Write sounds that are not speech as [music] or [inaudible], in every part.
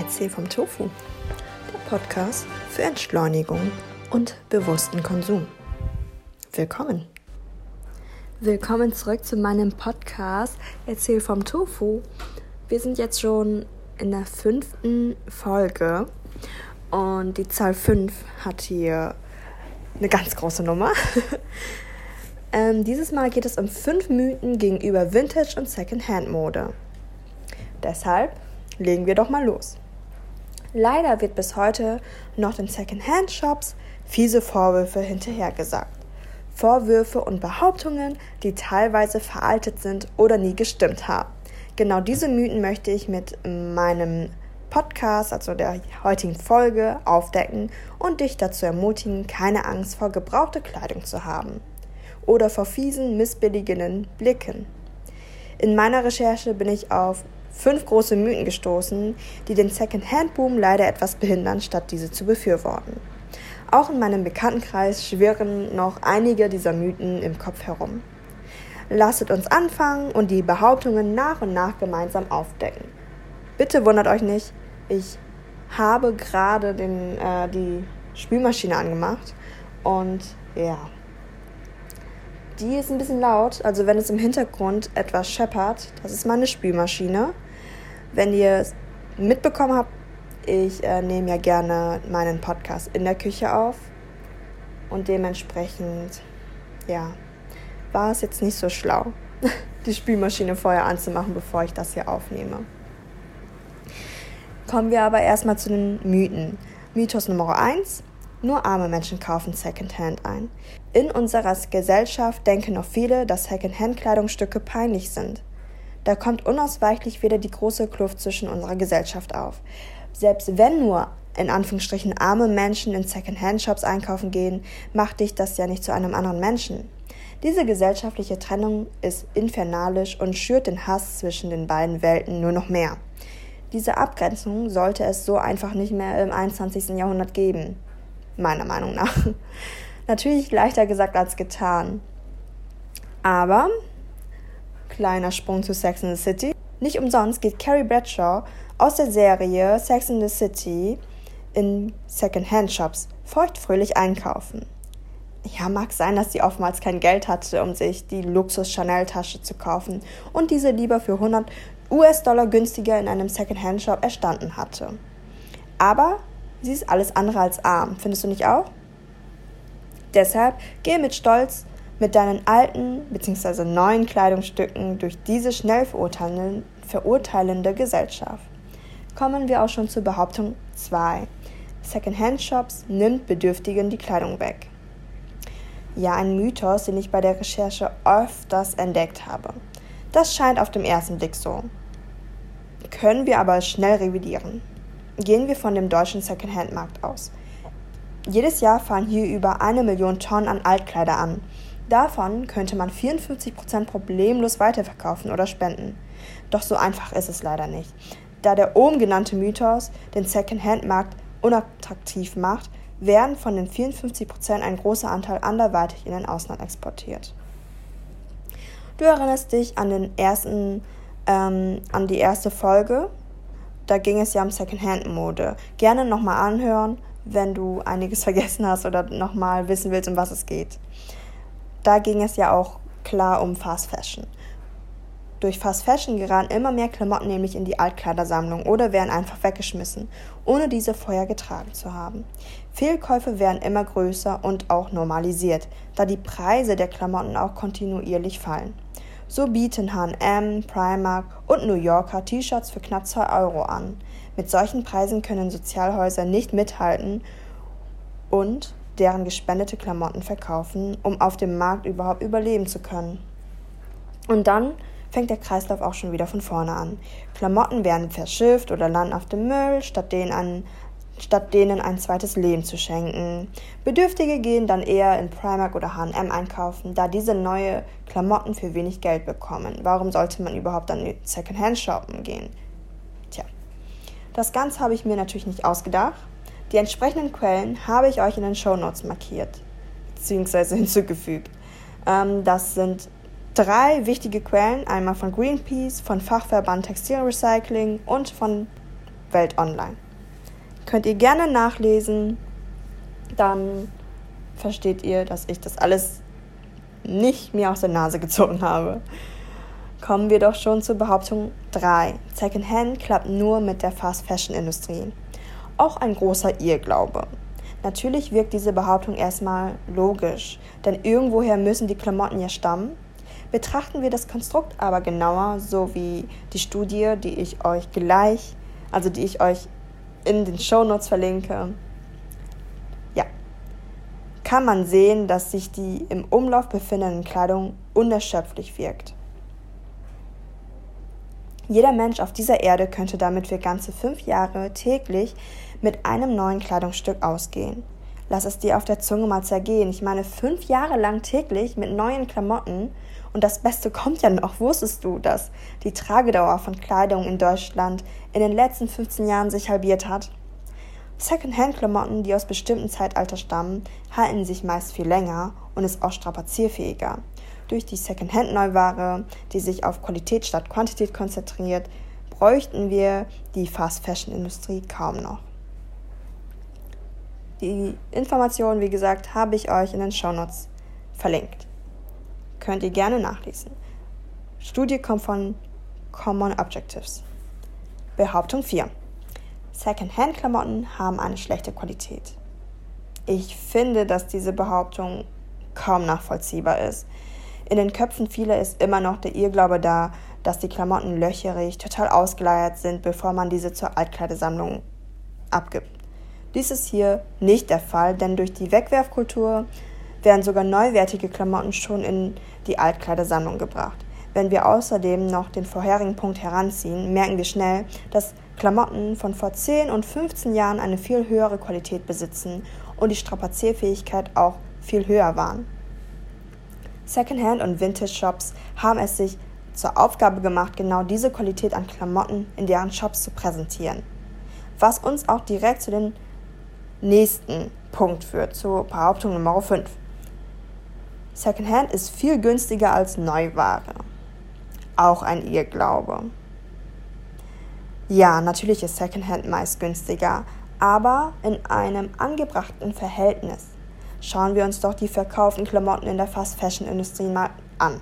Erzähl vom Tofu, der Podcast für Entschleunigung und bewussten Konsum. Willkommen. Willkommen zurück zu meinem Podcast Erzähl vom Tofu. Wir sind jetzt schon in der fünften Folge und die Zahl 5 hat hier eine ganz große Nummer. [laughs] ähm, dieses Mal geht es um fünf Mythen gegenüber Vintage- und Secondhand-Mode. Deshalb legen wir doch mal los. Leider wird bis heute noch den Secondhand-Shops fiese Vorwürfe hinterhergesagt. Vorwürfe und Behauptungen, die teilweise veraltet sind oder nie gestimmt haben. Genau diese Mythen möchte ich mit meinem Podcast, also der heutigen Folge, aufdecken und dich dazu ermutigen, keine Angst vor gebrauchter Kleidung zu haben oder vor fiesen, missbilligenden Blicken. In meiner Recherche bin ich auf fünf große Mythen gestoßen, die den Second-Hand-Boom leider etwas behindern, statt diese zu befürworten. Auch in meinem Bekanntenkreis schwirren noch einige dieser Mythen im Kopf herum. Lasset uns anfangen und die Behauptungen nach und nach gemeinsam aufdecken. Bitte wundert euch nicht, ich habe gerade den, äh, die Spülmaschine angemacht und ja, die ist ein bisschen laut. Also wenn es im Hintergrund etwas scheppert, das ist meine Spülmaschine. Wenn ihr es mitbekommen habt, ich äh, nehme ja gerne meinen Podcast in der Küche auf und dementsprechend, ja, war es jetzt nicht so schlau, [laughs] die Spülmaschine vorher anzumachen, bevor ich das hier aufnehme. Kommen wir aber erstmal zu den Mythen. Mythos Nummer 1. Nur arme Menschen kaufen Secondhand ein. In unserer Gesellschaft denken noch viele, dass Secondhand-Kleidungsstücke peinlich sind. Da kommt unausweichlich wieder die große Kluft zwischen unserer Gesellschaft auf. Selbst wenn nur in Anführungsstrichen arme Menschen in Secondhand-Shops einkaufen gehen, macht dich das ja nicht zu einem anderen Menschen. Diese gesellschaftliche Trennung ist infernalisch und schürt den Hass zwischen den beiden Welten nur noch mehr. Diese Abgrenzung sollte es so einfach nicht mehr im 21. Jahrhundert geben. Meiner Meinung nach. [laughs] Natürlich leichter gesagt als getan. Aber Kleiner Sprung zu Sex in the City. Nicht umsonst geht Carrie Bradshaw aus der Serie Sex in the City in Second-Hand-Shops feuchtfröhlich einkaufen. Ja, mag sein, dass sie oftmals kein Geld hatte, um sich die Luxus-Chanel-Tasche zu kaufen und diese lieber für 100 US-Dollar günstiger in einem Second-Hand-Shop erstanden hatte. Aber sie ist alles andere als arm, findest du nicht auch? Deshalb gehe mit Stolz mit deinen alten bzw. neuen Kleidungsstücken durch diese schnell verurteilende Gesellschaft. Kommen wir auch schon zur Behauptung 2. Secondhand-Shops nimmt Bedürftigen die Kleidung weg. Ja, ein Mythos, den ich bei der Recherche öfters entdeckt habe. Das scheint auf den ersten Blick so. Können wir aber schnell revidieren. Gehen wir von dem deutschen Secondhand-Markt aus. Jedes Jahr fallen hier über eine Million Tonnen an Altkleider an, Davon könnte man 54% problemlos weiterverkaufen oder spenden. Doch so einfach ist es leider nicht. Da der oben genannte Mythos den Second-Hand-Markt unattraktiv macht, werden von den 54% ein großer Anteil anderweitig in den Ausland exportiert. Du erinnerst dich an den ersten, ähm, an die erste Folge. Da ging es ja um Second-Hand-Mode. Gerne nochmal anhören, wenn du einiges [laughs] vergessen hast oder nochmal wissen willst, um was es geht da ging es ja auch klar um Fast Fashion. Durch Fast Fashion geraten immer mehr Klamotten nämlich in die Altkleidersammlung oder werden einfach weggeschmissen, ohne diese vorher getragen zu haben. Fehlkäufe werden immer größer und auch normalisiert, da die Preise der Klamotten auch kontinuierlich fallen. So bieten H&M, Primark und New Yorker T-Shirts für knapp 2 Euro an. Mit solchen Preisen können Sozialhäuser nicht mithalten und deren gespendete Klamotten verkaufen, um auf dem Markt überhaupt überleben zu können. Und dann fängt der Kreislauf auch schon wieder von vorne an. Klamotten werden verschifft oder landen auf dem Müll, statt denen, ein, statt denen ein zweites Leben zu schenken. Bedürftige gehen dann eher in Primark oder H&M einkaufen, da diese neue Klamotten für wenig Geld bekommen. Warum sollte man überhaupt dann Secondhand shoppen gehen? Tja, das Ganze habe ich mir natürlich nicht ausgedacht. Die entsprechenden Quellen habe ich euch in den Show Notes markiert bzw. [laughs] hinzugefügt. Ähm, das sind drei wichtige Quellen, einmal von Greenpeace, von Fachverband Textilrecycling und von Welt Online. Könnt ihr gerne nachlesen, dann versteht ihr, dass ich das alles nicht mir aus der Nase gezogen habe. Kommen wir doch schon zur Behauptung 3. Secondhand klappt nur mit der Fast Fashion Industrie. Auch ein großer Irrglaube. Natürlich wirkt diese Behauptung erstmal logisch, denn irgendwoher müssen die Klamotten ja stammen. Betrachten wir das Konstrukt aber genauer, so wie die Studie, die ich euch gleich, also die ich euch in den Shownotes verlinke, ja, kann man sehen, dass sich die im Umlauf befindende Kleidung unerschöpflich wirkt. Jeder Mensch auf dieser Erde könnte damit für ganze fünf Jahre täglich mit einem neuen Kleidungsstück ausgehen. Lass es dir auf der Zunge mal zergehen. Ich meine, fünf Jahre lang täglich mit neuen Klamotten. Und das Beste [laughs] kommt ja noch. Wusstest du, dass die Tragedauer von Kleidung in Deutschland in den letzten 15 Jahren sich halbiert hat? Secondhand-Klamotten, die aus bestimmten Zeitalter stammen, halten sich meist viel länger und ist auch strapazierfähiger. Durch die Secondhand-Neuware, die sich auf Qualität statt Quantität konzentriert, bräuchten wir die Fast-Fashion-Industrie kaum noch. Die Informationen, wie gesagt, habe ich euch in den Shownotes verlinkt. Könnt ihr gerne nachlesen. Studie kommt von Common Objectives. Behauptung 4. Secondhand-Klamotten haben eine schlechte Qualität. Ich finde, dass diese Behauptung kaum nachvollziehbar ist. In den Köpfen vieler ist immer noch der Irrglaube da, dass die Klamotten löcherig, total ausgeleiert sind, bevor man diese zur Altkleidesammlung abgibt. Dies ist hier nicht der Fall, denn durch die Wegwerfkultur werden sogar neuwertige Klamotten schon in die Altkleidersammlung gebracht. Wenn wir außerdem noch den vorherigen Punkt heranziehen, merken wir schnell, dass Klamotten von vor 10 und 15 Jahren eine viel höhere Qualität besitzen und die Strapazierfähigkeit auch viel höher waren. Secondhand- und Vintage-Shops haben es sich zur Aufgabe gemacht, genau diese Qualität an Klamotten in deren Shops zu präsentieren. Was uns auch direkt zu den nächsten Punkt führt, zur Behauptung Nummer 5. Secondhand ist viel günstiger als Neuware. Auch ein Irrglaube. Ja, natürlich ist Secondhand meist günstiger, aber in einem angebrachten Verhältnis. Schauen wir uns doch die verkauften Klamotten in der Fast Fashion Industrie mal an.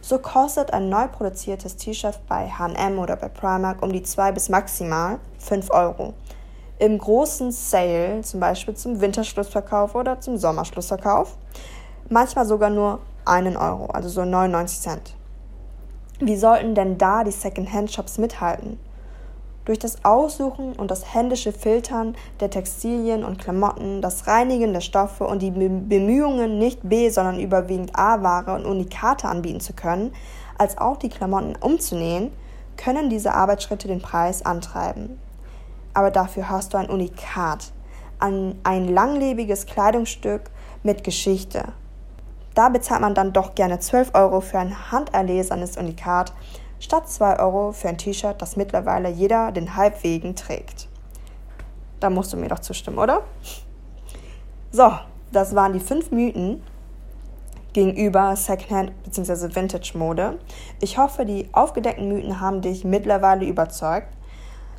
So kostet ein neu produziertes T-Shirt bei HM oder bei Primark um die 2 bis maximal 5 Euro im großen Sale, zum Beispiel zum Winterschlussverkauf oder zum Sommerschlussverkauf, manchmal sogar nur einen Euro, also so 99 Cent. Wie sollten denn da die Second-Hand-Shops mithalten? Durch das Aussuchen und das händische Filtern der Textilien und Klamotten, das Reinigen der Stoffe und die Bemühungen, nicht B, sondern überwiegend A-Ware und Unikate anbieten zu können, als auch die Klamotten umzunähen, können diese Arbeitsschritte den Preis antreiben aber dafür hast du ein Unikat, ein, langlebiges Kleidungsstück mit Geschichte. Da bezahlt man dann doch gerne 12 Euro für ein handerlesenes Unikat, statt 2 Euro für ein T-Shirt, das mittlerweile jeder den Halbwegen trägt. Da musst du mir doch zustimmen, oder? So, das waren die fünf Mythen gegenüber Secondhand bzw. Vintage-Mode. Ich hoffe, die aufgedeckten Mythen haben dich mittlerweile überzeugt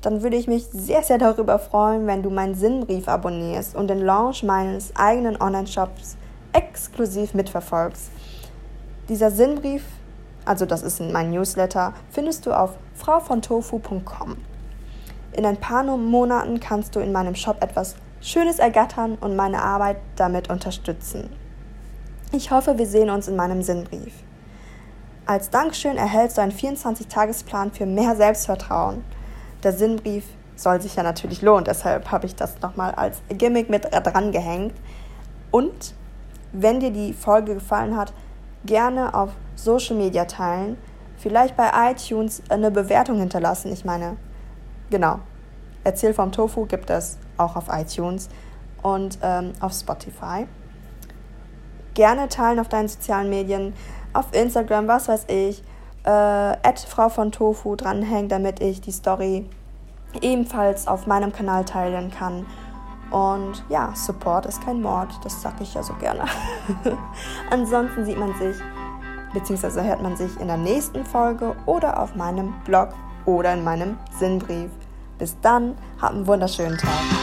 dann würde ich mich sehr, sehr darüber freuen, wenn du meinen Sinnbrief abonnierst und den Launch meines eigenen Online-Shops exklusiv mitverfolgst. Dieser Sinnbrief, also das ist mein Newsletter, findest du auf frauvontofu.com. In ein paar Monaten kannst du in meinem Shop etwas Schönes ergattern und meine Arbeit damit unterstützen. Ich hoffe, wir sehen uns in meinem Sinnbrief. Als Dankeschön erhältst du einen 24-Tagesplan für mehr Selbstvertrauen der Sinnbrief soll sich ja natürlich lohnen. Deshalb habe ich das nochmal als Gimmick mit dran gehängt. Und wenn dir die Folge gefallen hat, gerne auf Social Media teilen. Vielleicht bei iTunes eine Bewertung hinterlassen. Ich meine, genau. Erzähl vom Tofu gibt es auch auf iTunes und ähm, auf Spotify. Gerne teilen auf deinen sozialen Medien, auf Instagram, was weiß ich äh, Frau von Tofu dranhängt, damit ich die Story ebenfalls auf meinem Kanal teilen kann. Und ja, Support ist kein Mord, das sage ich ja so gerne. [laughs] Ansonsten sieht man sich bzw. hört man sich in der nächsten Folge oder auf meinem Blog oder in meinem Sinnbrief. Bis dann, hab einen wunderschönen Tag.